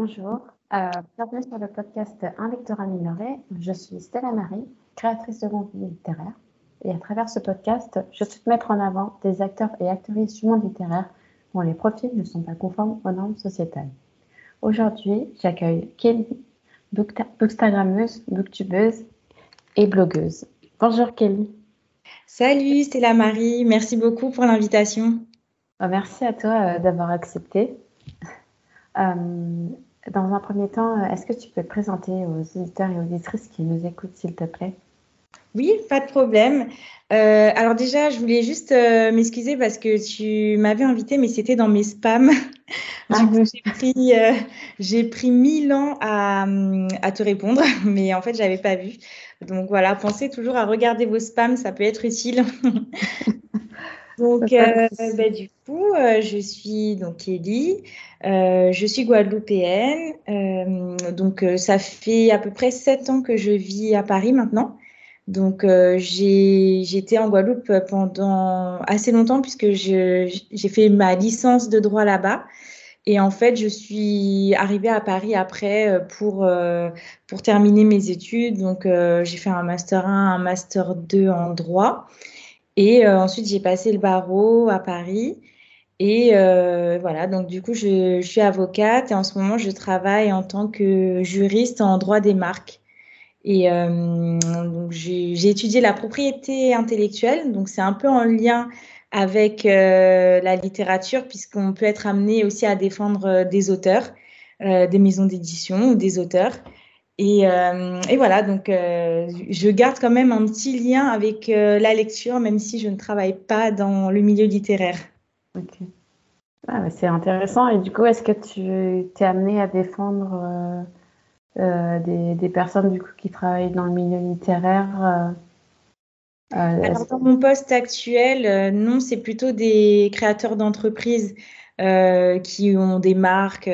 Bonjour, euh, bienvenue sur le podcast Un lecteur amélioré. Je suis Stella Marie, créatrice de contenu littéraire. Et à travers ce podcast, je souhaite mettre en avant des acteurs et actrices du monde littéraire dont les profils ne sont pas conformes aux normes sociétales. Aujourd'hui, j'accueille Kelly, bookstagrammeuse, booktubeuse et blogueuse. Bonjour Kelly. Salut Stella Marie, merci beaucoup pour l'invitation. Bah, merci à toi euh, d'avoir accepté. Euh, dans un premier temps, est-ce que tu peux te présenter aux auditeurs et auditrices qui nous écoutent, s'il te plaît? Oui, pas de problème. Euh, alors déjà, je voulais juste euh, m'excuser parce que tu m'avais invité, mais c'était dans mes spams. Ah, j'ai pris, euh, j'ai pris mille ans à, à, te répondre, mais en fait, j'avais pas vu. Donc voilà, pensez toujours à regarder vos spams, ça peut être utile. donc, bah, du coup, je suis donc Ellie. Euh, je suis guadeloupéenne, euh, donc euh, ça fait à peu près sept ans que je vis à Paris maintenant. Donc j'ai été en Guadeloupe pendant assez longtemps puisque j'ai fait ma licence de droit là-bas. Et en fait, je suis arrivée à Paris après pour, pour terminer mes études. Donc, j'ai fait un master 1, un master 2 en droit. Et ensuite, j'ai passé le barreau à Paris. Et euh, voilà, donc du coup, je, suis avocate et en ce moment, je travaille en tant que juriste en droit des marques. Et euh, donc, j'ai étudié la propriété intellectuelle, donc c'est un peu en lien avec euh, la littérature, puisqu'on peut être amené aussi à défendre des auteurs, des maisons d'édition ou des auteurs. Et, et, voilà, donc je garde quand même un petit lien avec la lecture, même si je ne travaille pas dans le milieu littéraire. Ok. Ah, c'est intéressant. Et du coup, est-ce que tu t'es amené à défendre euh, euh, des, des, personnes du coup, qui travaillent dans le milieu littéraire euh, Alors, dans mon poste actuel, non, c'est plutôt des créateurs d'entreprises qui ont des marques,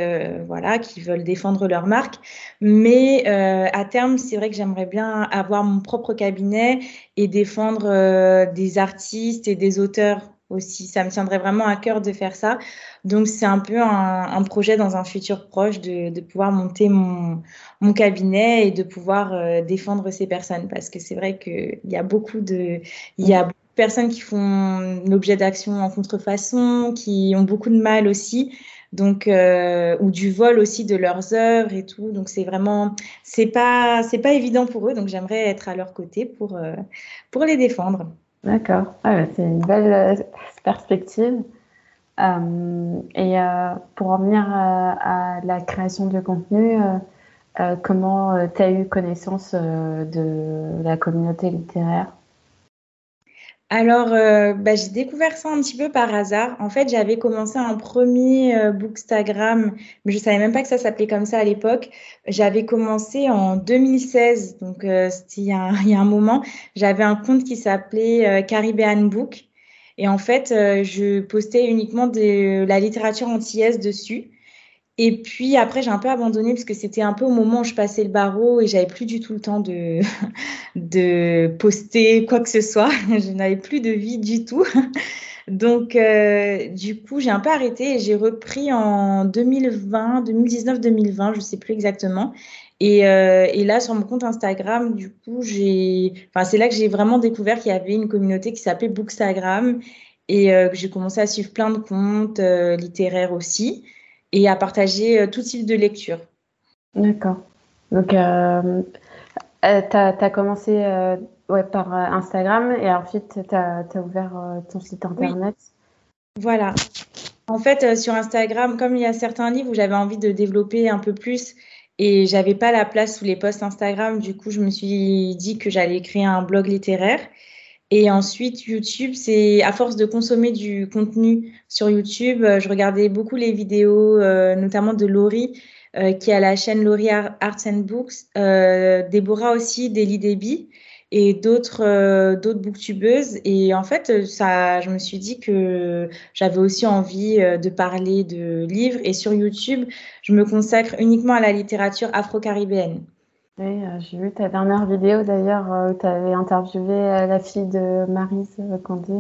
voilà, qui veulent défendre leur marque. Mais à terme, c'est vrai que j'aimerais bien avoir mon propre cabinet et défendre des artistes et des auteurs aussi. Ça me tiendrait vraiment à cœur de faire ça. Donc, c'est un peu un, projet dans un futur proche de, pouvoir monter mon, mon, cabinet et de pouvoir euh, défendre ces personnes. Parce que c'est vrai qu'il y a beaucoup de, il y a de personnes qui font l'objet d'actions en contrefaçon, qui ont beaucoup de mal aussi. Donc, euh, ou du vol aussi de leurs œuvres et tout. Donc, c'est vraiment, c'est pas, c'est pas évident pour eux. Donc, j'aimerais être à leur côté pour, euh, pour les défendre. D'accord. Ah c'est une belle euh, perspective. Et pour en venir à, la création de contenu, comment tu as eu connaissance de la communauté littéraire? Alors, euh, bah, j'ai découvert ça un petit peu par hasard. En fait, j'avais commencé un premier euh, Bookstagram, mais je savais même pas que ça s'appelait comme ça à l'époque. J'avais commencé en 2016, donc euh, c'était il, y a un moment. J'avais un compte qui s'appelait Caribbean Book. Et en fait, je postais uniquement de la littérature antillaise dessus. Et puis après, j'ai un peu abandonné parce que c'était un peu au moment où je passais le barreau et j'avais plus du tout le temps de, de poster quoi que ce soit. Je n'avais plus de vie du tout. Donc, euh, du coup, j'ai un peu arrêté et j'ai repris en 2020, 2019, 2020, je ne sais plus exactement. Et, euh, et, là, sur mon compte Instagram, du coup, j'ai, enfin, c'est là que j'ai vraiment découvert qu'il y avait une communauté qui s'appelait Bookstagram et euh, que j'ai commencé à suivre plein de comptes littéraires aussi et à partager euh, tout type de lecture. D'accord. Donc, euh, euh tu as, commencé euh, ouais, par Instagram et ensuite tu as, ouvert ton site internet. Voilà. En fait, sur Instagram, comme il y a certains livres où j'avais envie de développer un peu plus et j'avais pas la place sous les posts Instagram, du coup, je me suis dit que j'allais créer un blog littéraire. Et ensuite, YouTube, c'est à force de consommer du contenu sur YouTube, euh, je regardais beaucoup les vidéos, euh, notamment de Laurie, euh, qui a la chaîne Laurie Arts and Books, Déborah aussi, Daily Debbie et d'autres d'autres booktubeuses. Et en fait, ça, je me suis dit que j'avais aussi envie de parler de livres. Et sur YouTube, je me consacre uniquement à la littérature afro-caribéenne. Oui, euh, j'ai vu ta dernière vidéo d'ailleurs euh, où tu avais interviewé euh, la fille de Marise Candé.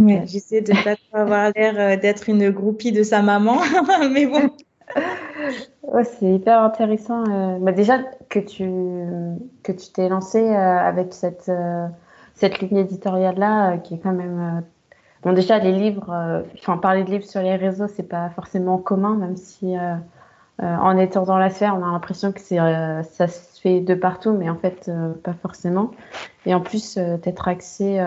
Oui, j'essaie de ne pas avoir l'air d'être une groupie de sa maman, mais bon. c'est hyper intéressant. Bah, déjà que tu que tu t'es lancé avec cette cette ligne éditoriale là, qui est quand même bon. Déjà les livres, enfin parler de livres sur les réseaux, c'est pas forcément commun, même si en étant dans la sphère, on a l'impression que c'est ça se fait de partout, mais en fait pas forcément. Et en plus, d'être axé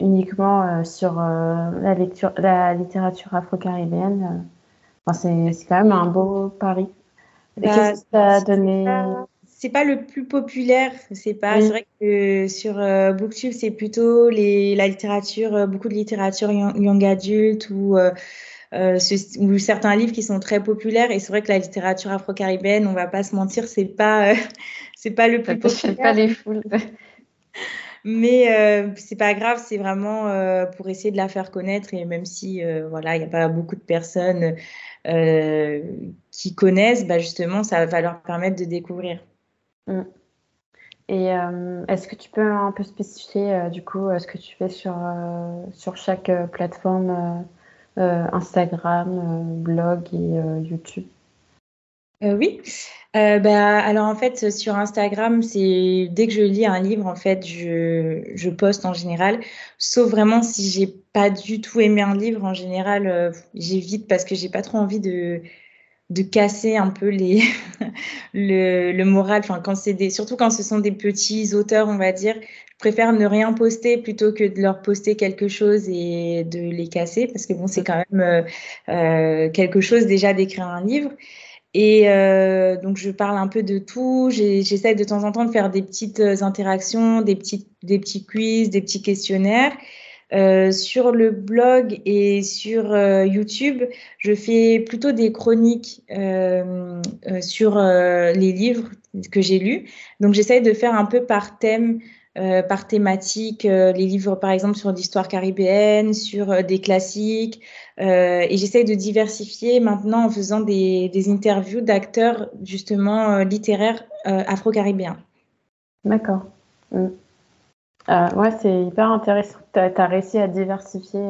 uniquement sur la lecture, la littérature afro-caribéenne c'est quand même un beau pari. Bah, Qu'est-ce que ça a donné c'est pas le plus populaire, c'est pas. C'est vrai que sur euh, Booktube, c'est plutôt les, la littérature, euh, beaucoup de littérature young, adulte ou, euh, ou certains livres qui sont très populaires. Et c'est vrai que la littérature afro-caribéenne, on va pas se mentir, c'est pas, c'est pas le plus populaire. pas les foules. Mais euh, c'est pas grave, c'est vraiment euh, pour essayer de la faire connaître. Et même si euh, voilà, il n'y a pas beaucoup de personnes euh, qui connaissent, bah justement, ça va leur permettre de découvrir. Mm. Et est-ce que tu peux un peu spécifier du coup ce que tu fais sur, sur chaque plateforme Instagram, blog et YouTube. Oui. Euh, bah, alors en fait sur Instagram c'est dès que je lis un livre en fait je, je poste en général. Sauf vraiment si j'ai pas du tout aimé un livre en général euh, j'évite parce que j'ai pas trop envie de de casser un peu les le, le moral. Enfin quand c'est surtout quand ce sont des petits auteurs on va dire préfère ne rien poster plutôt que de leur poster quelque chose et de les casser parce que bon c'est quand même euh, euh quelque chose déjà d'écrire un livre et euh, donc, je parle un peu de tout. J'essaie de temps en temps de faire des petites interactions, des petits, des petits quiz, des petits questionnaires. Sur le blog et sur YouTube, je fais plutôt des chroniques sur les livres que j'ai lus. Donc, j'essaie de faire un peu par thème euh, par thématique, euh, les livres par exemple sur l'histoire caribéenne, sur euh, des classiques. et j'essaye de diversifier maintenant en faisant des, des interviews d'acteurs justement littéraires afro-caribéens. D'accord. Mm. ouais, c'est hyper intéressant. Tu as, réussi à diversifier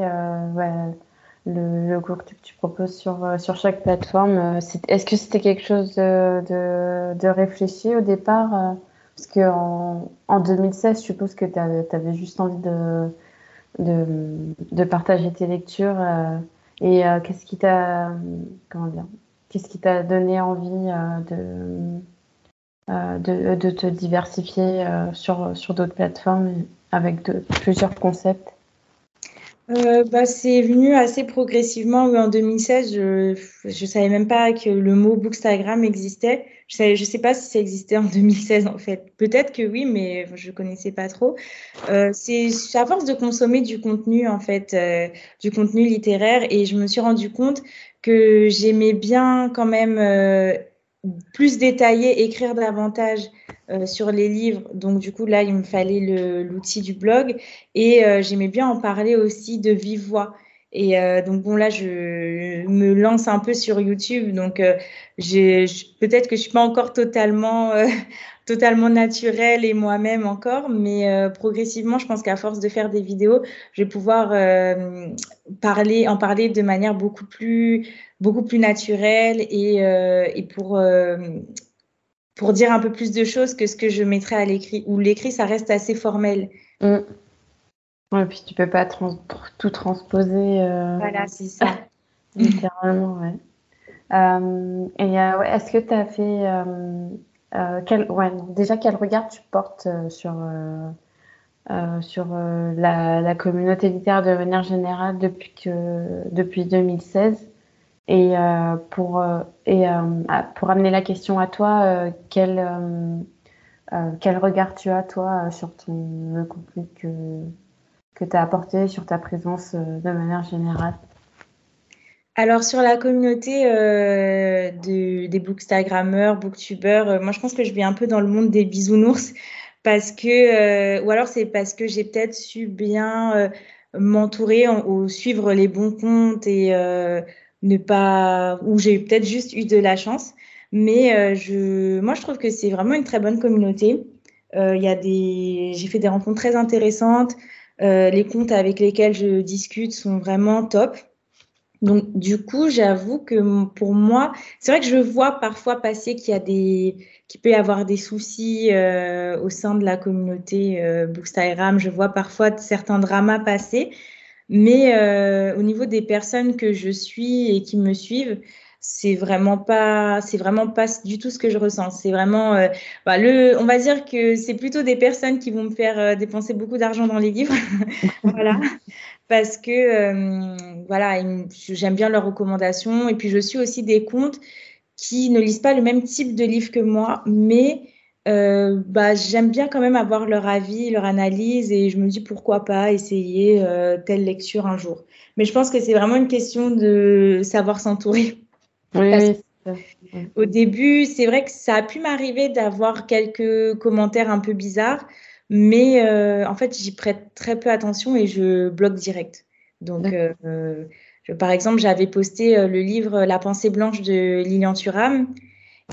le, le, que tu proposes sur, sur chaque plateforme. Est-ce que c'était quelque chose de, de, de, réfléchi au départ parce qu'en en 2016, je suppose que tu avais, juste envie de, de, de, partager tes lectures. Euh, et euh, qu'est-ce qui t'a comment dire Qu'est-ce qui t'a donné envie euh, de, de, de, te diversifier sur, sur d'autres plateformes avec de, plusieurs concepts? Euh, bah, c'est venu assez progressivement. En 2016, je ne savais même pas que le mot Bookstagram existait. Je ne je sais pas si ça existait en 2016 en fait. Peut-être que oui, mais je connaissais pas trop. Euh, c'est à force de consommer du contenu en fait, euh, du contenu littéraire, et je me suis rendu compte que j'aimais bien quand même euh, plus détailler, écrire davantage euh, sur les livres. Donc, du coup, là, il me fallait l'outil du blog et euh, j'aimais bien en parler aussi de vive voix. Et euh, donc, bon, là, je me lance un peu sur YouTube. Donc, peut-être que je suis pas encore totalement, totalement naturelle et moi-même encore, mais progressivement, je pense qu'à force de faire des vidéos, je vais pouvoir parler, en parler de manière beaucoup plus beaucoup plus naturel et, euh, et pour, euh, pour dire un peu plus de choses que ce que je mettrais à l'écrit. Ou l'écrit, ça reste assez formel. Mm. Ouais, puis tu peux pas trans tout transposer. Euh... Voilà, c'est ça. Littéralement, ouais. Euh, et euh, ouais, est-ce que tu as fait. quel, ouais, déjà, quel regard tu portes sur. sur la, la, communauté littéraire de manière générale depuis, que, depuis 2016 et euh, pour euh, euh, pour amener la question à toi, quel quel regard tu as toi sur ton le contenu que que tu as apporté sur ta présence de manière générale? Alors sur la communauté de, des bookstagrammeurs, booktubeurs, moi je pense que je vais un peu dans le monde des bisounours parce que, ou alors c'est parce que j'ai peut-être su bien m'entourer ou suivre les bons comptes et ne pas, ou j'ai peut-être juste eu de la chance. Mais euh, je, moi, je trouve que c'est vraiment une très bonne communauté. Euh, il y des, j'ai fait des rencontres très intéressantes. Euh, les comptes avec lesquels je discute sont vraiment top. Donc, du coup, j'avoue que pour moi, c'est vrai que je vois parfois passer qu'il y a des, qu'il peut y avoir des soucis au sein de la communauté euh, Bookstagram. Je vois parfois certains dramas passer, mais euh, au niveau des personnes que je suis et qui me suivent, c'est vraiment pas c'est vraiment pas du tout ce que je ressens. C'est vraiment euh, bah, le on va dire que c'est plutôt des personnes qui vont me faire euh, dépenser beaucoup d'argent dans les livres. Voilà. Parce que euh, voilà j'aime bien leurs recommandations. Et puis je suis aussi des comptes qui ne lisent pas le même type de livre que moi mais bah, j'aime bien quand même avoir leur avis, leur analyse et je me dis pourquoi pas essayer telle lecture un jour. Mais je pense que c'est vraiment une question de savoir s'entourer. Oui, Au début, c'est vrai que ça a pu m'arriver d'avoir quelques commentaires un peu bizarres, mais euh, en fait, j'y prête très peu attention et je bloque direct. Donc, euh, par exemple, j'avais posté euh, le livre La pensée blanche de Lilian Thuram.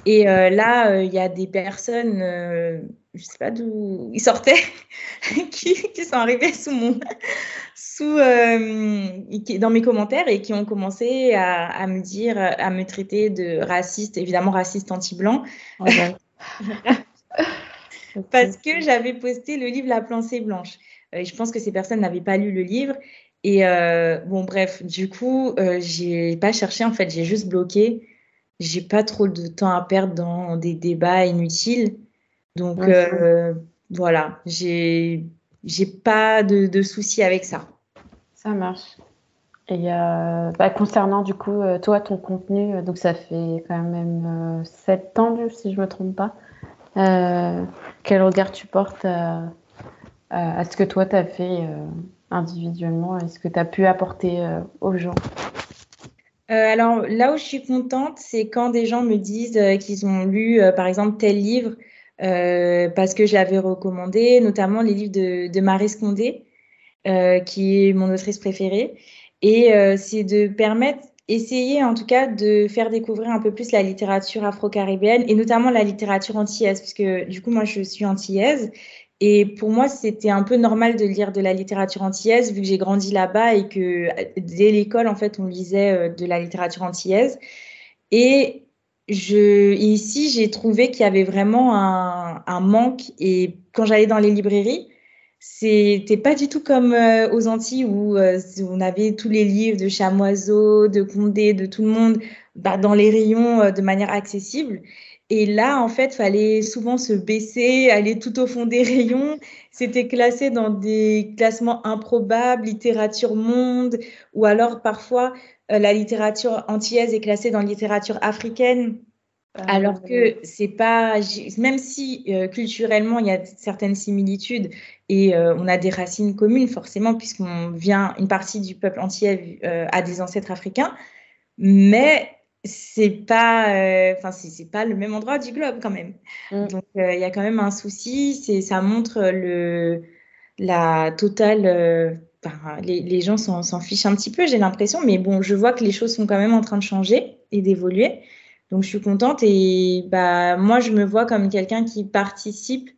Et là, il y a des personnes, je sais pas d'où ils sortaient, qui, qui, sont arrivées sous mon, sous, euh, dans mes commentaires et qui ont commencé à, me dire, à me traiter de raciste, évidemment raciste anti-blanc. Oh Parce que j'avais posté le livre La pensée blanche. Euh, et je pense que ces personnes n'avaient pas lu le livre. Et euh, bon, bref, du coup, j'ai pas cherché, en fait, j'ai juste bloqué. J'ai pas trop de temps à perdre dans des débats inutiles. Donc, voilà, j'ai j'ai pas de, de soucis avec ça. Ça marche. Et euh, bah, concernant du coup, euh, toi, ton contenu, euh, donc ça fait quand même 7 ans, si je ne me trompe pas. quel regard tu portes à, ce que toi, tu as fait individuellement Est-ce que tu as pu apporter aux gens? Alors là où je suis contente, c'est quand des gens me disent qu'ils ont lu, par exemple, tel livre parce que je l'avais recommandé, notamment les livres de, de Marie Scondé. Euh, qui est mon autrice préférée. Et euh, c'est de permettre, essayer en tout cas de faire découvrir un peu plus la littérature afro-caribéenne et notamment la littérature antillaise, puisque du coup, moi, je suis antillaise. Et pour moi, c'était un peu normal de lire de la littérature antillaise, vu que j'ai grandi là-bas et que dès l'école, en fait, on lisait euh, de la littérature antillaise. Et ici, j'ai trouvé qu'il y avait vraiment un, manque. Et quand j'allais dans les librairies, c'était pas du tout comme euh, aux Antilles où euh, on avait tous les livres de Chamoiseau, de Condé, de tout le monde bah, dans les rayons de manière accessible. Et là, en fait, fallait souvent se baisser, aller tout au fond des rayons. C'était classé dans des classements improbables, littérature monde, ou alors parfois la littérature antillaise est classée dans littérature africaine. Alors que c'est pas, même si culturellement il y a certaines similitudes, et euh, on a des racines communes, forcément, puisqu'on vient, une partie du peuple entier euh, a des ancêtres africains, mais c'est pas, euh, enfin, c'est pas le même endroit du globe quand même. Mm. Donc, il y a quand même un souci. C'est, ça montre le, la totale. les, les, gens s'en fichent un petit peu, j'ai l'impression, mais bon, je vois que les choses sont quand même en train de changer et d'évoluer. Donc, je suis contente et bah, moi, je me vois comme quelqu'un qui participe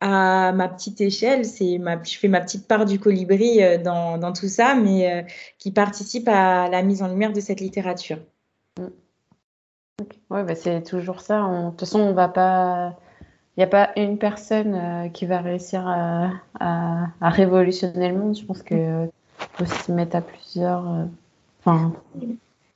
à ma petite échelle, c'est ma, je fais ma petite part du colibri euh, dans, dans tout ça, mais euh, qui participe à la mise en lumière de cette littérature. Mm. Ouais, bah c'est toujours ça. de toute façon, on va pas. Il n'y a pas une personne euh, qui va réussir à, à, à, révolutionner le monde. Je pense que faut se mettre à plusieurs. Enfin,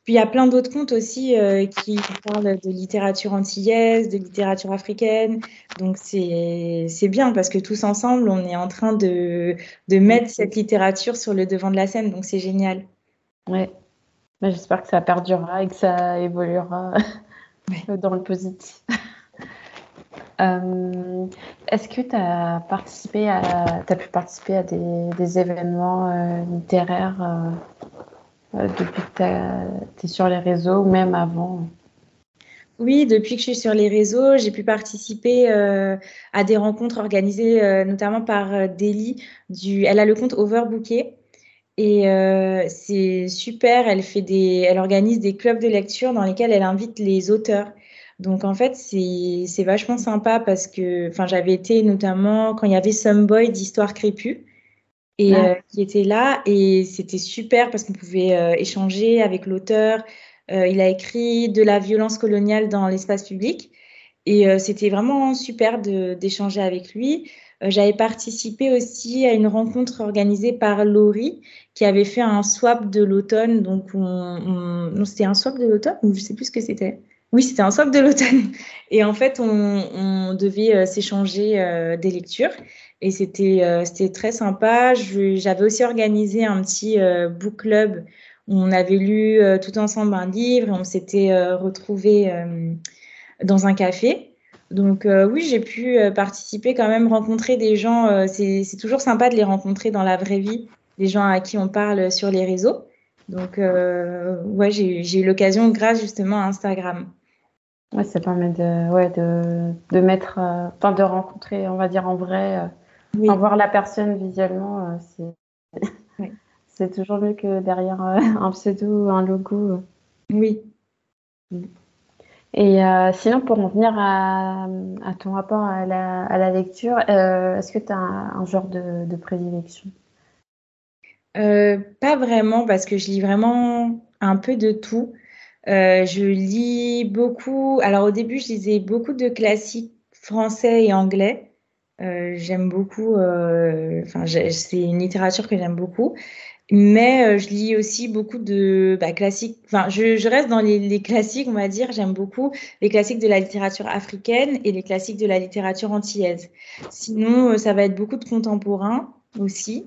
puis il y a plein d'autres contes aussi euh, qui parlent de littérature antillaise, de littérature africaine. Donc c'est bien parce que tous ensemble, on est en train de, de mettre cette littérature sur le devant de la scène. Donc c'est génial. Ouais. J'espère que ça perdurera et que ça évoluera dans le positif. Euh, est-ce que tu as participé à, as pu participer à des, des événements euh, littéraires euh, depuis que tu es sur les réseaux ou même avant? Oui, depuis que je suis sur les réseaux, j'ai pu participer à des rencontres organisées notamment par Du, elle a le compte Overbooké et c'est super. Elle fait des, elle organise des clubs de lecture dans lesquels elle invite les auteurs. Donc en fait, c'est vachement sympa parce que, enfin, j'avais été notamment quand il y avait Some Boy d'Histoire crépue et qui était là. Et c'était super parce qu'on pouvait échanger avec l'auteur. il a écrit de la violence coloniale dans l'espace public. Et c'était vraiment super d'échanger avec lui. J'avais participé aussi à une rencontre organisée par Laurie qui avait fait un swap de l'automne. Donc, on, c'était un swap de l'automne ou je sais plus ce que c'était. Oui, c'était un swap de l'automne. Et en fait, on, devait euh, s'échanger euh, des lectures. Et c'était euh, c'était très sympa. J'avais aussi organisé un petit book club où on avait lu tout ensemble un livre et on s'était retrouvés dans un café. Donc oui, j'ai pu participer quand même, rencontrer des gens. c'est toujours sympa de les rencontrer dans la vraie vie, les gens à qui on parle sur les réseaux. Donc ouais, j'ai eu l'occasion grâce justement à Instagram. Ouais, ça permet de, ouais, de, de mettre, euh, enfin, de rencontrer, on va dire en vrai, euh, voir la personne visuellement, euh, c'est, c'est toujours mieux que derrière un pseudo ou un logo. Oui. Et sinon, pour en venir à, ton rapport à la, lecture, est-ce que tu as un, genre de, de prédilection? Pas vraiment, parce que je lis vraiment un peu de tout. Euh, je lis beaucoup. Alors au début, je lisais beaucoup de classiques français et anglais. Euh, j'aime beaucoup. Euh, enfin, c'est une littérature que j'aime beaucoup. Mais je lis aussi beaucoup de bah, classiques. Enfin, je, je, reste dans les, les, classiques, on va dire. J'aime beaucoup les classiques de la littérature africaine et les classiques de la littérature antillaise. Sinon, ça va être beaucoup de contemporains aussi.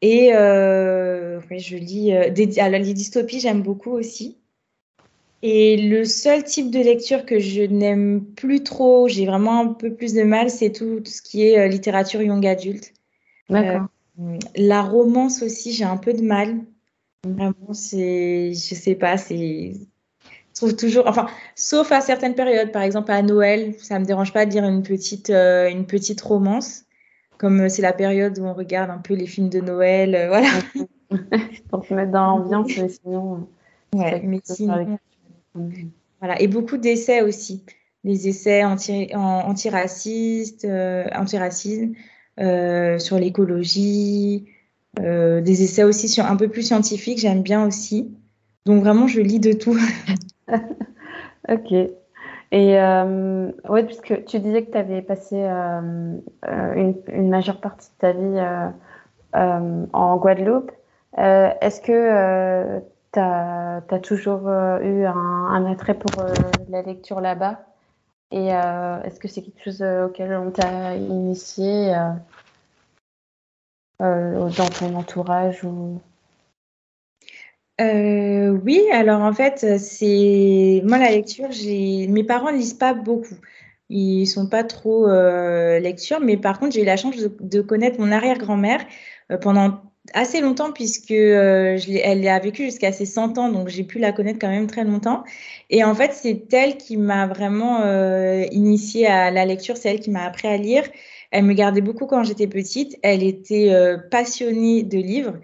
Et oui, je lis des, alors, les dystopies, j'aime beaucoup aussi. Et le seul type de lecture que je n'aime plus trop, j'ai vraiment un peu plus de mal, c'est tout, ce qui est euh, littérature young adulte. D'accord. Euh, la romance aussi, j'ai un peu de mal. Vraiment, c'est, je sais pas, c'est, je trouve toujours, enfin, sauf à certaines périodes, par exemple à Noël, ça me dérange pas de lire une petite, euh, une petite romance, comme c'est la période où on regarde un peu les films de Noël, voilà. Pour se mettre dans l'ambiance, mais sinon. Ouais, mais sinon, voilà, et beaucoup d'essais aussi. Les essais anti, antiracistes, euh, antiracisme, euh, sur l'écologie, euh, des essais aussi sur, un peu plus scientifiques, j'aime bien aussi. Donc vraiment, je lis de tout. ok. Et euh, ouais, puisque tu disais que tu avais passé une, majeure partie de ta vie en Guadeloupe, est-ce que tu as, toujours euh, eu un, attrait pour euh, la lecture là-bas? Et euh, est-ce que c'est quelque chose auquel on t'a initié dans ton entourage ou... oui, alors en fait, c'est moi la lecture. Mes parents ne lisent pas beaucoup. Ils sont pas trop lecture, mais par contre, j'ai eu la chance de connaître mon arrière-grand-mère pendant assez longtemps puisque euh, elle a vécu jusqu'à ses 100 ans, donc j'ai pu la connaître quand même très longtemps. Et en fait, c'est elle qui m'a vraiment euh, initiée à la lecture, c'est elle qui m'a appris à lire. Elle me gardait beaucoup quand j'étais petite. Elle était euh, passionnée de livres.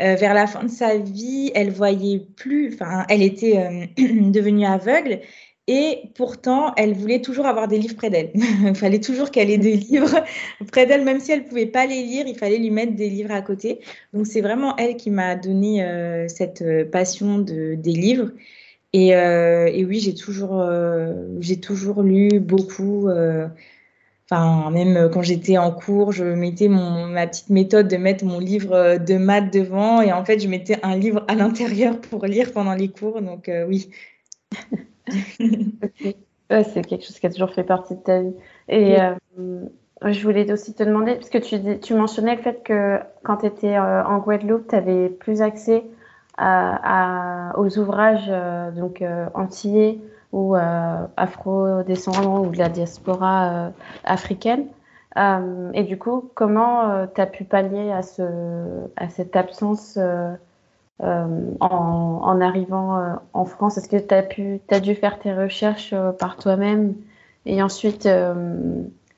Euh, vers la fin de sa vie, elle voyait plus, enfin, elle était euh, devenue aveugle et pourtant, elle voulait toujours avoir des livres près d'elle. il fallait toujours qu'elle ait des livres près d'elle, même si elle ne pouvait pas les lire, il fallait lui mettre des livres à côté. Donc c'est vraiment elle qui m'a donné euh, cette euh, passion de, des livres. Et, euh, et oui, j'ai toujours, toujours lu beaucoup. Enfin, même quand j'étais en cours, je mettais ma petite méthode de mettre mon livre de maths devant et en fait, je mettais un livre à l'intérieur pour lire pendant les cours. Donc oui. C'est quelque chose qui a toujours fait partie de ta vie. Et euh, je voulais aussi te demander, parce que tu, tu mentionnais le fait que quand tu étais euh, en Guadeloupe, tu avais plus accès à, aux ouvrages euh, donc antillais ou afro-descendants ou de la diaspora africaine. et du coup, comment tu as pu pallier à, ce, à cette absence euh, en, arrivant euh, en France Est-ce que tu as, pu, dû faire tes recherches euh, par toi-même et ensuite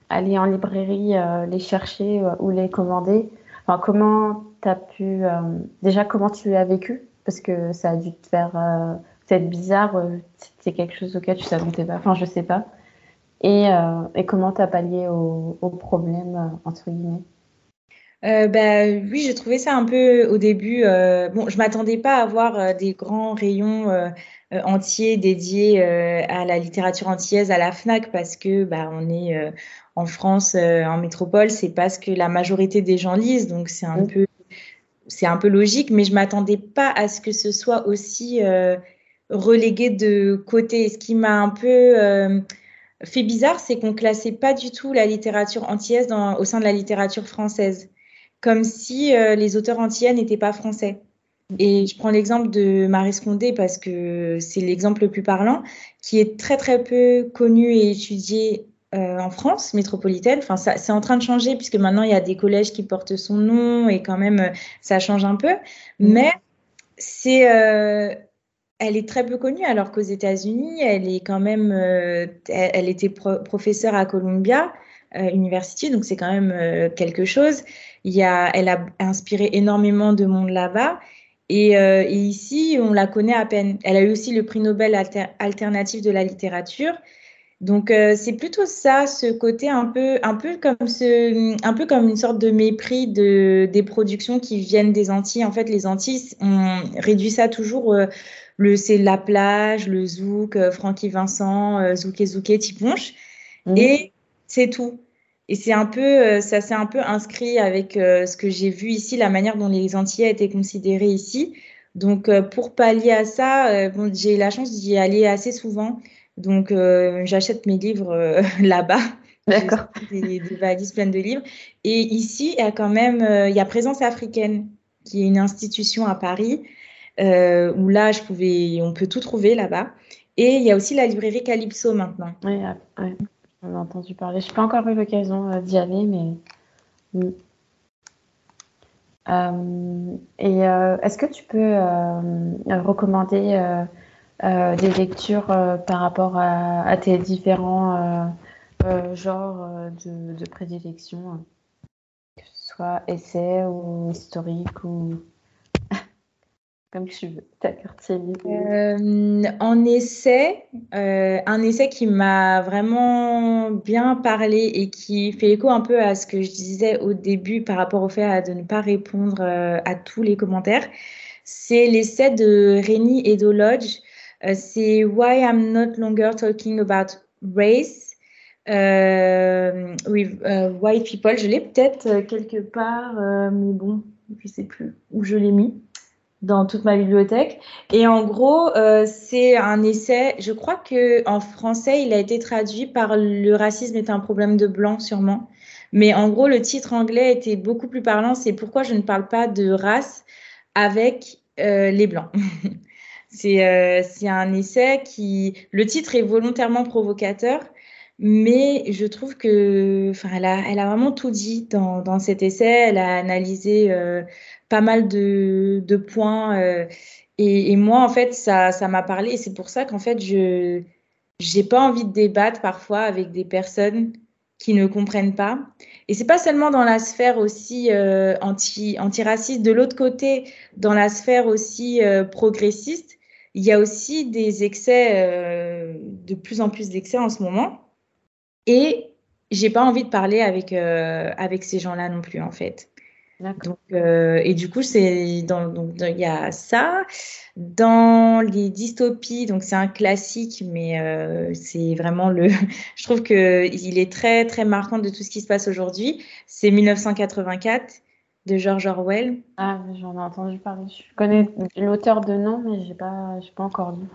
aller en librairie les chercher ou les commander? Enfin, Comment as pu. déjà, comment tu as vécu? Parce que ça a dû te faire peut-être bizarre, c'est quelque chose auquel tu t'attendais pas, enfin je sais pas. Et, et comment tu as pallié au problème, entre guillemets? Euh, bah, oui, j'ai trouvé ça un peu au début. Euh, bon, je m'attendais pas à avoir euh, des grands rayons entiers dédiés à la littérature antillaise à la Fnac parce que bah, on est en France, en métropole, c'est pas ce que la majorité des gens lisent, donc c'est un peu c'est un peu logique, mais je m'attendais pas à ce que ce soit aussi relégué de côté. Ce qui m'a un peu fait bizarre, c'est qu'on classait pas du tout la littérature antillaise dans, au sein de la littérature française comme si euh, les auteurs antillais n'étaient pas français. Et je prends l'exemple de Marie Scondé parce que c'est l'exemple le plus parlant, qui est très très peu connu et étudié euh, en France métropolitaine. Enfin, ça, c'est en train de changer puisque maintenant il y a des collèges qui portent son nom et quand même euh, ça change un peu. Mm. Mais c'est, elle est très peu connue alors qu'aux États-Unis, elle est quand même, elle, était professeure à Columbia University, donc c'est quand même quelque chose. Il y a, elle a inspiré énormément de monde là-bas. Et, euh, et, ici, on la connaît à peine. Elle a eu aussi le prix Nobel alternatif de la littérature. Donc euh, c'est plutôt ça, ce côté un peu, un peu comme ce, un peu comme une sorte de mépris de des productions qui viennent des Antilles. En fait, les Antilles, on réduit ça toujours. Euh, le c'est la plage, le zouk, Francky Vincent, Zouké Zouké, Tiponche, mmh. et c'est tout. Et c'est un peu, euh, ça s'est un peu inscrit avec euh, ce que j'ai vu ici, la manière dont les Antillais étaient considérés ici. Donc, euh, pour pallier à ça, bon, j'ai la chance d'y aller assez souvent. Donc, j'achète mes livres là-bas. D'accord. Des, des, valises pleines de livres. Et ici, il y a quand même, il y a Présence africaine, qui est une institution à Paris, où là, je pouvais, on peut tout trouver là-bas. Et il y a aussi la librairie Calypso maintenant. Oui, ouais. On a entendu parler. Je n'ai pas encore eu l'occasion euh, d'y aller, mais. Mm. Et euh, est-ce que tu peux recommander des lectures par rapport à, tes différents genres de, de, prédilection, que ce soit essai ou historique ou comme tu veux, ta euh, En essai, euh, un essai qui m'a vraiment bien parlé et qui fait écho un peu à ce que je disais au début par rapport au fait de ne pas répondre euh, à tous les commentaires, c'est l'essai de Rémi Edo Lodge. c'est Why I'm Not Longer Talking About Race. with white people, je l'ai peut-être quelque part, mais bon, je sais plus où je l'ai mis dans toute ma bibliothèque. Et en gros, euh, c'est un essai, je crois que en français, il a été traduit par Le racisme est un problème de blanc, sûrement. Mais en gros, le titre anglais était beaucoup plus parlant. C'est pourquoi je ne parle pas de race avec euh, les blancs. c'est euh, un essai qui. Le titre est volontairement provocateur, mais je trouve que. Enfin, elle a, elle a vraiment tout dit dans, dans cet essai. Elle a analysé. Euh, pas mal de, points. Euh, et, moi, en fait, ça, ça m'a parlé. Et c'est pour ça qu'en fait, je n'ai pas envie de débattre parfois avec des personnes qui ne comprennent pas. Et c'est pas seulement dans la sphère aussi euh, anti, antiraciste. De l'autre côté, dans la sphère aussi euh, progressiste, il y a aussi des excès, de plus en plus d'excès en ce moment. Et j'ai pas envie de parler avec, avec ces gens-là non plus, en fait. Donc, euh, et du coup, c'est dans, donc il y a ça. Dans les dystopies, donc c'est un classique, mais euh, c'est vraiment le. Je trouve que il est très très marquant de tout ce qui se passe aujourd'hui. C'est 1984 de George Orwell. Ah, j'en ai entendu parler. Je connais l'auteur de nom, mais j'ai pas, j'ai pas encore lu.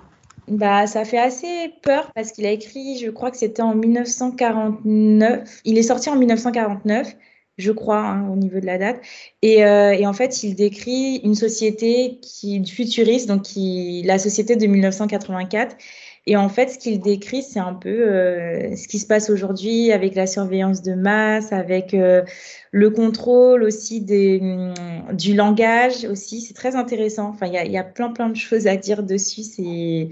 Bah, ça fait assez peur parce qu'il a écrit, je crois que c'était en 1949. Il est sorti en 1949 je crois, hein, au niveau de la date. Et, euh, et, en fait, il décrit une société qui futuriste, donc la société de 1984. Et en fait, ce qu'il décrit, c'est un peu euh, ce qui se passe aujourd'hui avec la surveillance de masse, avec euh, le contrôle aussi mm, du langage aussi. C'est très intéressant. Enfin, il y a, plein, plein de choses à dire dessus. C'est,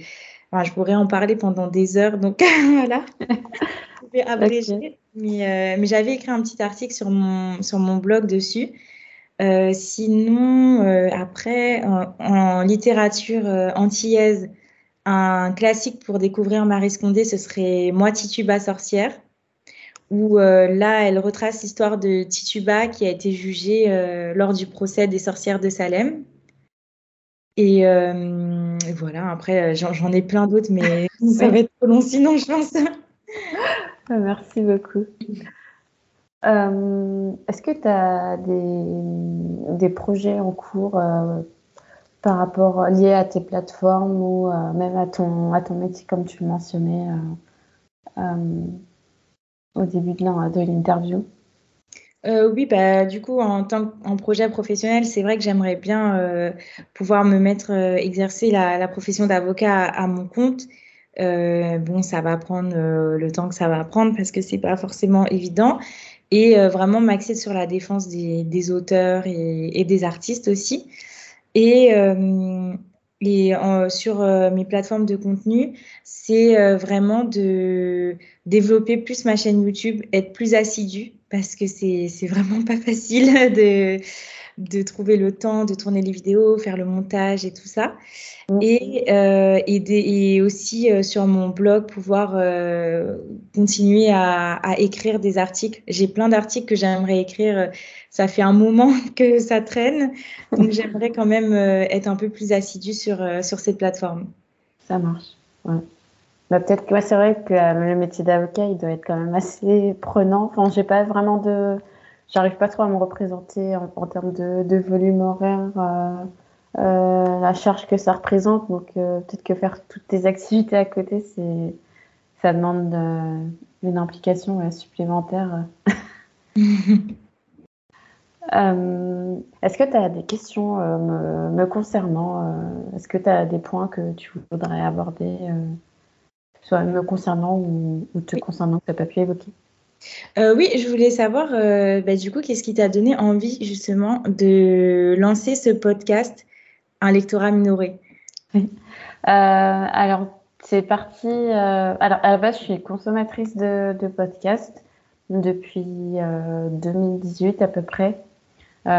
je pourrais en parler pendant des heures. Donc voilà. je vais abréger. Mais, euh, mais j'avais écrit un petit article sur mon, sur mon blog dessus. Euh, sinon, euh, après, en, littérature euh, antillaise, un classique pour découvrir Marie Scondé, ce serait Moi Tituba sorcière, où là, elle retrace l'histoire de Tituba qui a été jugée lors du procès des sorcières de Salem. Et voilà, après, j'en ai plein d'autres, mais ça va être trop long sinon, je pense. Merci beaucoup. Est-ce que tu as des, projets en cours par rapport euh, lié à tes plateformes ou euh, même à ton, métier comme tu le mentionnais euh, au début de l'interview? Oui, bah, du coup, en tant en projet professionnel, c'est vrai que j'aimerais bien pouvoir me mettre, exercer la, profession d'avocat à, mon compte. Bon, ça va prendre le temps que ça va prendre parce que c'est pas forcément évident. Et vraiment m'axer sur la défense des, auteurs et, des artistes aussi. Et, euh, et sur euh, mes plateformes de contenu, c'est euh, vraiment de développer plus ma chaîne YouTube, être plus assidue parce que c'est vraiment pas facile de, de trouver le temps de tourner les vidéos, faire le montage et tout ça. Et, euh, et, aussi euh, sur mon blog, pouvoir euh, continuer à, à, écrire des articles. J'ai plein d'articles que j'aimerais écrire. Ça fait un moment que ça traîne. Donc j'aimerais quand même être un peu plus assidue sur, sur cette plateforme. Ça marche. Ouais. Bah, peut-être que c'est vrai que le métier d'avocat, il doit être quand même assez prenant. Enfin, j'ai pas vraiment de j'arrive pas trop à me représenter en, termes de, de, volume horaire, euh, euh, la charge que ça représente. Donc euh, peut-être que faire toutes tes activités à côté, c'est ça demande une implication supplémentaire. Est-ce que tu as des questions me, concernant Est-ce que tu as des points que tu voudrais aborder, soit me concernant ou, ou te concernant que tu n'as pas pu évoquer euh, oui, je voulais savoir, euh, bah, du coup, qu'est-ce qui t'a donné envie justement de lancer ce podcast, Un lectorat minoré? Euh, alors, c'est parti. alors, à la base, je suis consommatrice de, podcasts depuis 2018 à peu près. et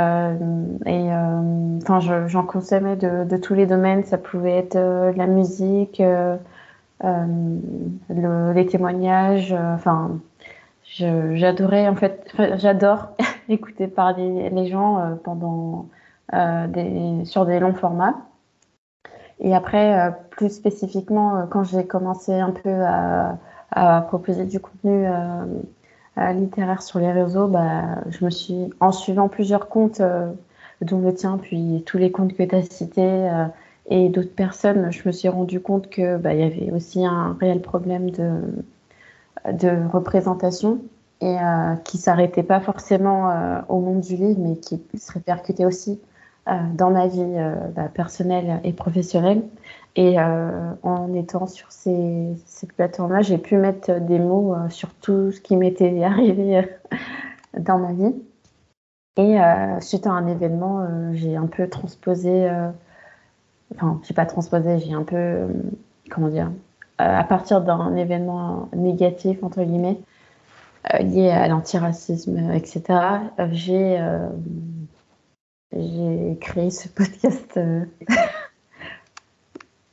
enfin, j'en consommais de, de, tous les domaines. Ça pouvait être la musique, le, les témoignages, enfin j'adorais en fait, j'adore écouter parler les gens euh, pendant euh, des, sur des longs formats. Et après, euh, plus spécifiquement, quand j'ai commencé un peu à, à proposer du contenu littéraire sur les réseaux, bah, je me suis, en suivant plusieurs comptes, dont le tien, puis tous les comptes que tu as cités, et d'autres personnes, je me suis rendu compte que bah, y avait aussi un réel problème de représentation et euh, qui s'arrêtait pas forcément euh, au monde du livre, mais qui se répercutait aussi euh, dans ma vie bah, personnelle et professionnelle. Et en étant sur ces, cette plateforme-là, j'ai pu mettre des mots sur tout ce qui m'était arrivé dans ma vie. Et suite à un événement, j'ai un peu transposé, enfin, j'ai pas transposé, j'ai un peu, comment dire, à partir d'un événement négatif, entre guillemets, euh, lié à l'antiracisme, etc., j'ai euh, j'ai créé ce podcast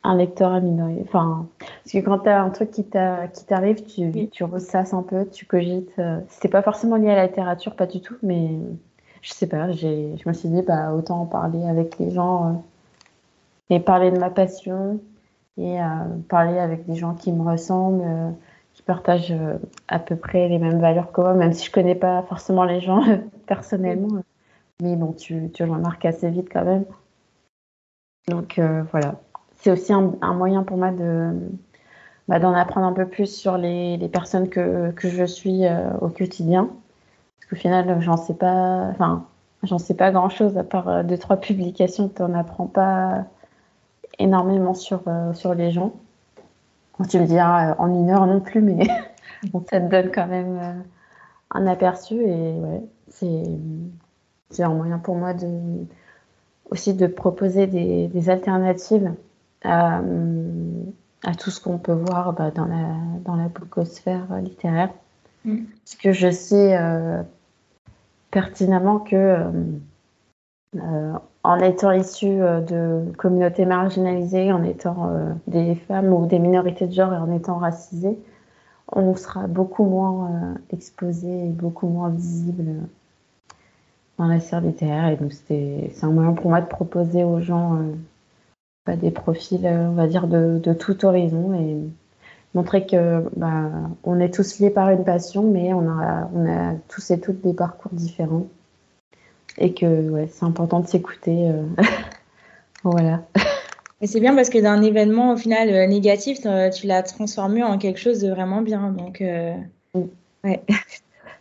un lecteur minorité. Enfin, parce que quand tu as un truc qui t'arrive, tu, tu ressasses un peu, tu cogites. C'était pas forcément lié à la littérature, pas du tout, mais je sais pas, je me suis dit, bah, autant en parler avec les gens euh, parler de ma passion et euh, parler avec des gens qui me ressemblent, euh, qui partagent euh, à peu près les mêmes valeurs que moi, même si je connais pas forcément les gens personnellement. Mais bon, tu, tu, remarques assez vite quand même. Donc voilà, c'est aussi un, un, moyen pour moi de bah, d'en apprendre un peu plus sur les, les personnes que, que, je suis au quotidien. Parce qu'au final, j'en sais pas, enfin, j'en sais pas grand chose à part deux trois publications. Tu n'en apprends pas énormément sur, euh, sur les gens. Quand tu me diras euh, en une heure non plus, mais ça te donne quand même euh, un aperçu et ouais, c'est un moyen pour moi de aussi de proposer des, des alternatives à, à, tout ce qu'on peut voir bah, dans la dans la boucosphère littéraire. Mm. Parce que je sais pertinemment que en étant issu euh, de communautés marginalisées, en étant euh, des femmes ou des minorités de genre et en étant racisées, on sera beaucoup moins exposé et beaucoup moins visible dans la serre littéraire. Et donc, c'est un moyen pour moi de proposer aux gens des profils, on va dire, de, de tout horizon et montrer que bah, on est tous liés par une passion, mais on a, on a tous et toutes des parcours différents. Et que ouais, c'est important de s'écouter. Euh. voilà. Et c'est bien parce que d'un événement au final euh, négatif, tu l'as transformé en quelque chose de vraiment bien. Donc, euh, ouais.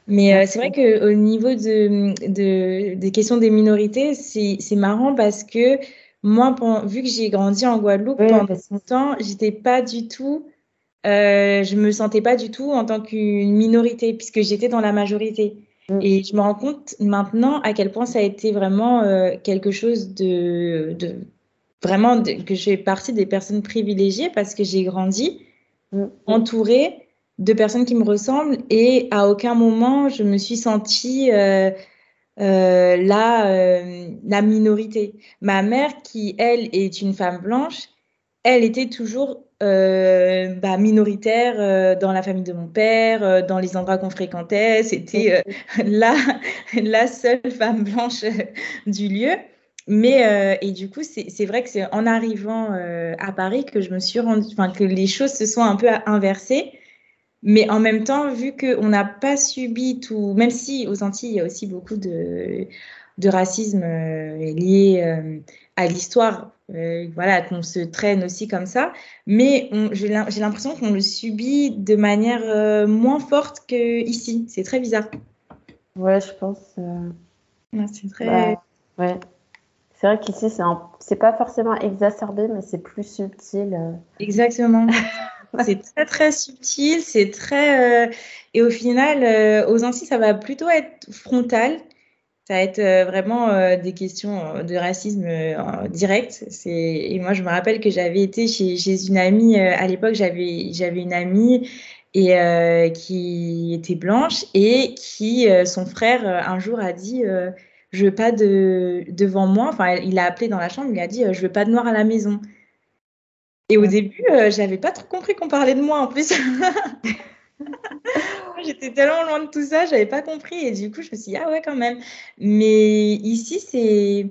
Mais c'est vrai qu'au niveau de, de, des questions des minorités, c'est marrant parce que moi, vu que j'ai grandi en Guadeloupe pendant longtemps, j'étais pas du tout euh, je me sentais pas du tout en tant qu'une minorité puisque j'étais dans la majorité. Mm. Et je me rends compte maintenant à quel point ça a été vraiment euh, quelque chose de, de vraiment que je fais partie des personnes privilégiées parce que j'ai grandi mm. entourée de personnes qui me ressemblent et à aucun moment je me suis sentie euh, euh la, euh, la minorité. Ma mère, qui elle est une femme blanche, elle était toujours euh, bah, minoritaire euh, dans la famille de mon père, euh, dans les endroits qu'on fréquentait. C'était la, la seule femme blanche du lieu. Mais et du coup, c'est vrai que c'est en arrivant à Paris que je me suis rendu, enfin que les choses se sont un peu inversées. Mais en même temps, vu qu'on n'a pas subi tout, même si aux Antilles il y a aussi beaucoup de, de racisme lié à l'histoire euh, voilà, qu'on se traîne aussi comme ça. Mais j'ai l'impression qu'on le subit de manière euh, moins forte qu'ici. C'est très bizarre. Ouais, je pense. Euh, c'est très. Bah, ouais. C'est vrai qu'ici, c'est pas forcément exacerbé, mais c'est plus subtil. Exactement. c'est très, très subtil. C'est très. Et au final, aux Antilles, ça va plutôt être frontal ça va être euh, vraiment euh, des questions euh, de racisme direct. Et moi, je me rappelle que j'avais été chez, une amie, à l'époque, j'avais une amie et, qui était blanche et qui, son frère, un jour a dit Je veux pas de devant moi. Enfin, il a appelé dans la chambre, il a dit Je veux pas de noir à la maison. Et au début, j'avais pas trop compris qu'on parlait de moi en plus. J'étais tellement loin de tout ça, j'avais pas compris. Et du coup, je me suis dit, ah ouais, quand même. Mais ici, c'est,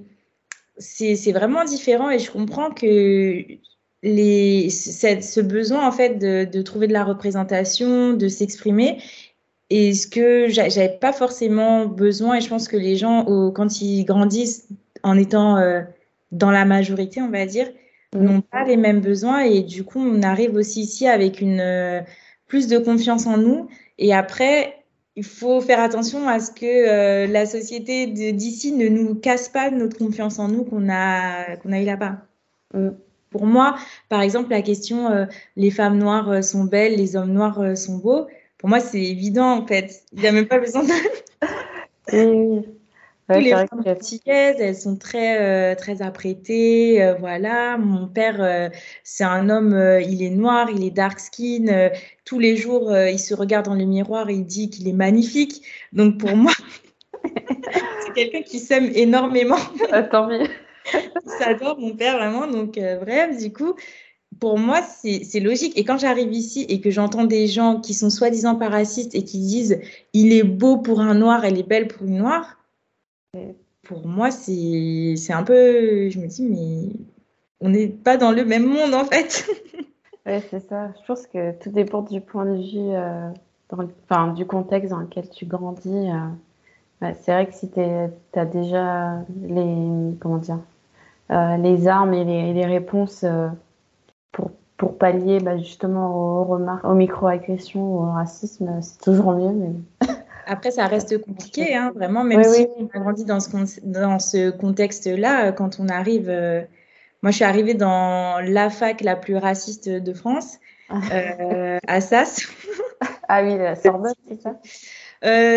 c'est, vraiment différent et je comprends que les, ce besoin, en fait, de, de trouver de la représentation, de s'exprimer, et ce que j'avais pas forcément besoin, et je pense que les gens, quand ils grandissent en étant euh, dans la majorité, on va dire, mmh. n'ont pas les mêmes besoins. Et du coup, on arrive aussi ici avec une, euh, plus de confiance en nous. Et après, il faut faire attention à ce que euh, la société d'ici ne nous casse pas notre confiance en nous qu'on a, qu'on a eu là-bas. Mm. Pour moi, par exemple, la question euh, les femmes noires euh, sont belles, les hommes noirs sont beaux, pour moi, c'est évident en fait. Il n'y a même pas besoin de. oui les femmes antillaises, elles sont très, euh, très apprêtées. Euh, voilà, mon père, euh, c'est un homme, il est noir, il est dark skin. tous les jours, il se regarde dans le miroir et il dit qu'il est magnifique. Donc pour moi, c'est quelqu'un qui s'aime énormément. Ah, tant mieux. J'adore mon père vraiment. Donc bref, du coup, pour moi, c'est logique. Et quand j'arrive ici et que j'entends des gens qui sont soi-disant pas racistes et qui disent il est beau pour un noir, elle est belle pour une noire, pour moi, c'est un peu. Je me dis, mais on n'est pas dans le même monde en fait. oui, c'est ça. Je pense que tout dépend du point de vue, euh, enfin, du contexte dans lequel tu grandis. Euh. c'est vrai que si tu as déjà les, comment dire, euh, les armes et les, réponses pour, pallier bah, justement aux, remarques, aux au racisme, c'est toujours mieux. Mais... Après, ça reste compliqué, hein, vraiment, même si on a grandi dans ce, dans ce contexte-là, euh, quand on arrive. Euh, moi, je suis arrivée dans la fac la plus raciste de France, ah. euh, Assas. ah oui, la Sorbonne, c'est ça?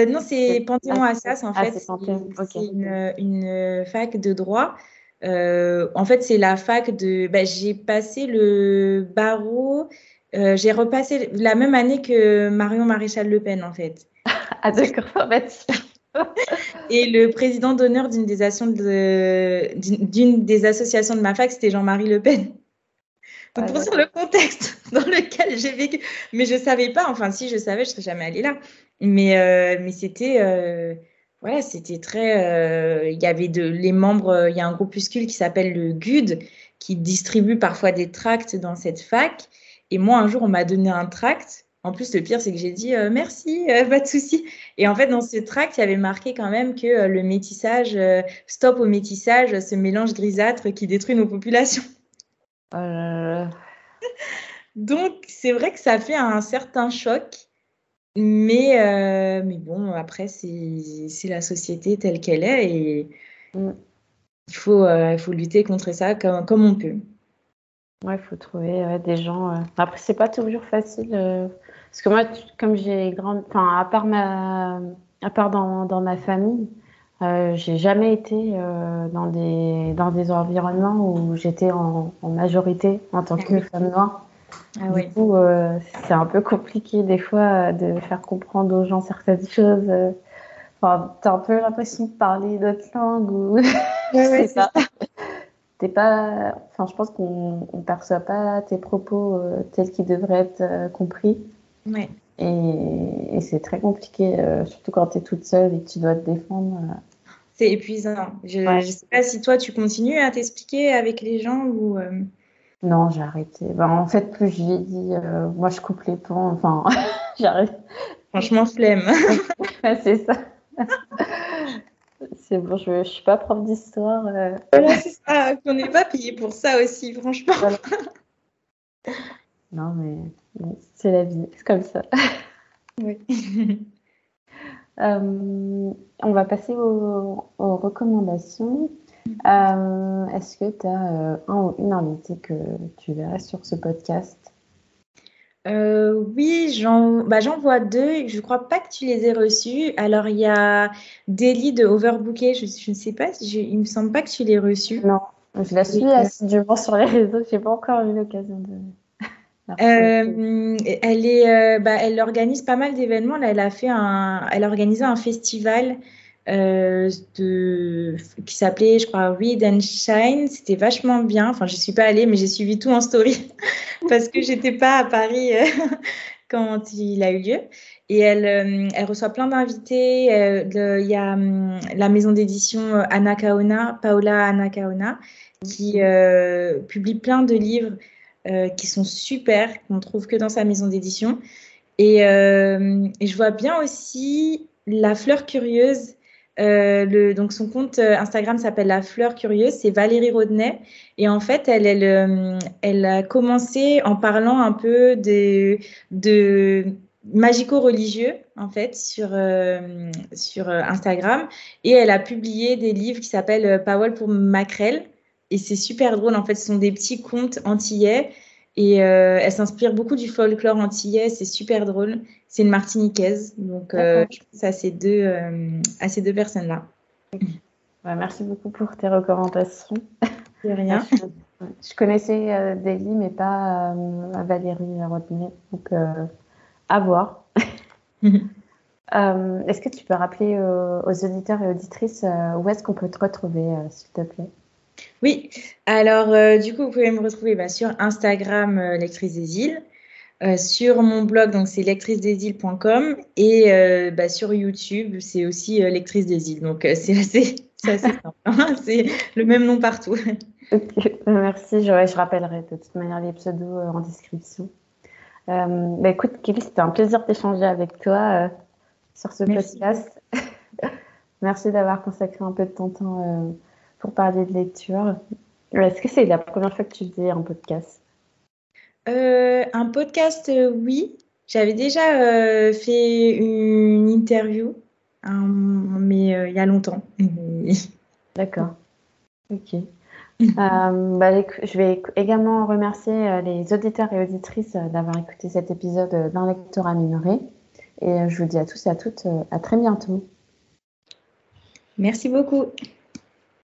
Non, c'est Panthéon-Assas, en ah, fait. c'est une, une, fac de droit. en fait, c'est la fac de. Bah, j'ai passé le barreau. j'ai repassé la même année que Marion Maréchal Le Pen, en fait. Ah d'accord, Et le président d'honneur d'une des, de, des associations de ma fac, c'était Jean-Marie Le Pen. Donc, pour dire le contexte dans lequel j'ai vécu. Mais je ne savais pas, enfin, si je savais, je ne serais jamais allée là. Mais, euh, mais c'était. Euh, ouais, c'était très. Il y avait de, les membres, il y a un groupuscule qui s'appelle le GUD qui distribue parfois des tracts dans cette fac. Et moi, un jour, on m'a donné un tract. En plus, le pire, c'est que j'ai dit merci, pas de souci. Et en fait, dans ce tract, il y avait marqué quand même que le métissage, stop au métissage, ce mélange grisâtre qui détruit nos populations. Euh, Donc, c'est vrai que ça fait un certain choc. Mais, euh, mais bon, après, c'est la société telle qu'elle est et mm. il, faut, euh, il faut lutter contre ça comme, comme on peut. Ouais, il faut trouver des gens. Après, c'est pas toujours facile. Parce que moi, comme j'ai grandi, enfin, à part, ma... à part dans, dans ma famille, euh, j'ai jamais été euh, dans, des, dans des environnements où j'étais en, majorité en tant que femme noire. Ah du coup, euh, c'est un peu compliqué des fois de faire comprendre aux gens certaines choses. Enfin, tu as un peu l'impression de parler d'autres langues ou. Ouais, pas. T'es pas. Enfin, je pense qu'on ne perçoit pas tes propos tels qu'ils devraient être compris. Ouais. Et, c'est très compliqué, euh, surtout quand tu es toute seule et que tu dois te défendre. Euh. C'est épuisant. Je ne sais pas si toi, tu continues à t'expliquer avec les gens ou. Euh. Non, j'ai arrêté. Ben, en fait, plus j'ai dit, moi, je coupe les ponts. Enfin, j'arrête. Franchement, flemme. c'est ça. c'est bon, je ne suis pas prof d'histoire. Voilà, c'est ça. On n'est pas payé pour ça aussi, franchement. Non, mais c'est la vie, c'est comme ça. Oui. Euh, on va passer aux, recommandations. Euh, est-ce que tu as euh, un ou une invitée que tu verrais sur ce podcast? Oui, j'en bah, vois deux. Je ne crois pas que tu les aies reçus. Alors, il y a Daily de Overbooké. Je, je ne sais pas, je, il ne me semble pas que tu l'aies reçu. Non, je la suis assidûment sur les réseaux. Je n'ai pas encore eu l'occasion de. Euh, euh, bah, elle organise pas mal d'événements. elle a organisé un festival euh, qui s'appelait, je crois, Read and Shine. C'était vachement bien. Enfin, je suis pas allée, mais j'ai suivi tout en story parce que j'étais pas à Paris quand il a eu lieu. Et elle, reçoit plein d'invités. Il y a hum, la maison d'édition Anakaona, Paola Anakaona, qui publie plein de livres euh, qui sont super, qu'on trouve que dans sa maison d'édition. Euh, et, je vois bien aussi La Fleur Curieuse. Euh, le, donc son compte Instagram s'appelle La Fleur Curieuse, c'est Valérie Rodney. Et en fait, elle, elle, elle a commencé en parlant un peu de, de magico-religieux en fait sur, sur Instagram et elle a publié des livres qui s'appellent Powell pour Macrel et c'est super drôle. En fait, ce sont des petits contes antillais. Et euh, elle s'inspire beaucoup du folklore antillais. C'est super drôle. C'est une martiniquaise. Donc, euh, je pense à ces deux, euh, à ces deux personnes-là. merci beaucoup pour tes recommandations. De rien. je, connaissais Daily, mais pas Valérie Rodney. Donc, à voir. est-ce que tu peux rappeler aux auditeurs et auditrices où est-ce qu'on peut te retrouver, s'il te plaît? Oui, alors euh, du coup, vous pouvez me retrouver bah, sur Instagram, euh, Lectrice des îles, euh, sur mon blog, donc c'est lectricedesîles.com, et bah, sur YouTube, c'est aussi Lectrice des îles. Donc c'est assez, simple, hein. c'est le même nom partout. Merci, je, je, rappellerai de toute manière les pseudos en description. Bah, écoute, Kelly, c'était un plaisir d'échanger avec toi sur ce podcast. Merci d'avoir consacré un peu de ton temps pour parler de lecture. Est-ce que c'est la première fois que tu faisais un podcast? Euh, Un podcast, euh, oui. J'avais déjà euh, fait une interview, hein, mais il y a longtemps. D'accord. Ok. bah, je vais également remercier les auditeurs et auditrices d'avoir écouté cet épisode d'un lecteur minoré. Et je vous dis à tous et à toutes à très bientôt. Merci beaucoup.